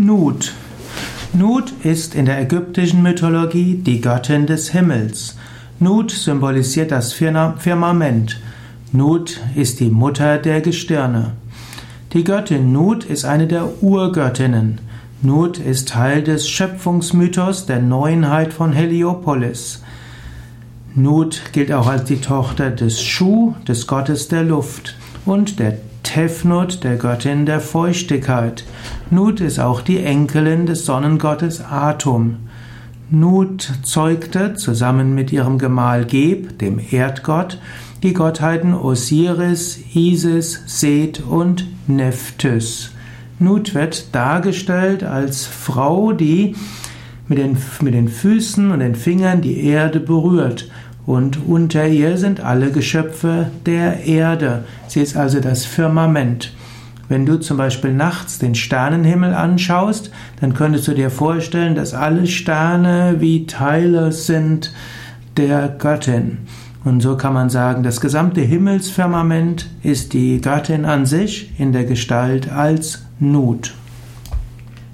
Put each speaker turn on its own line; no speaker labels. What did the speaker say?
Nut. Nut ist in der ägyptischen Mythologie die Göttin des Himmels. Nut symbolisiert das Firmament. Nut ist die Mutter der Gestirne. Die Göttin Nut ist eine der Urgöttinnen. Nut ist Teil des Schöpfungsmythos der Neuenheit von Heliopolis. Nut gilt auch als die Tochter des Shu, des Gottes der Luft, und der Tefnut, der Göttin der Feuchtigkeit. Nut ist auch die Enkelin des Sonnengottes Atum. Nut zeugte zusammen mit ihrem Gemahl Geb, dem Erdgott, die Gottheiten Osiris, Isis, Seth und Nephthys. Nut wird dargestellt als Frau, die mit den, mit den Füßen und den Fingern die Erde berührt und unter ihr sind alle Geschöpfe der Erde. Sie ist also das Firmament. Wenn du zum Beispiel nachts den Sternenhimmel anschaust, dann könntest du dir vorstellen, dass alle Sterne wie Teile sind der Göttin. Und so kann man sagen, das gesamte Himmelsfirmament ist die Göttin an sich in der Gestalt als Nut.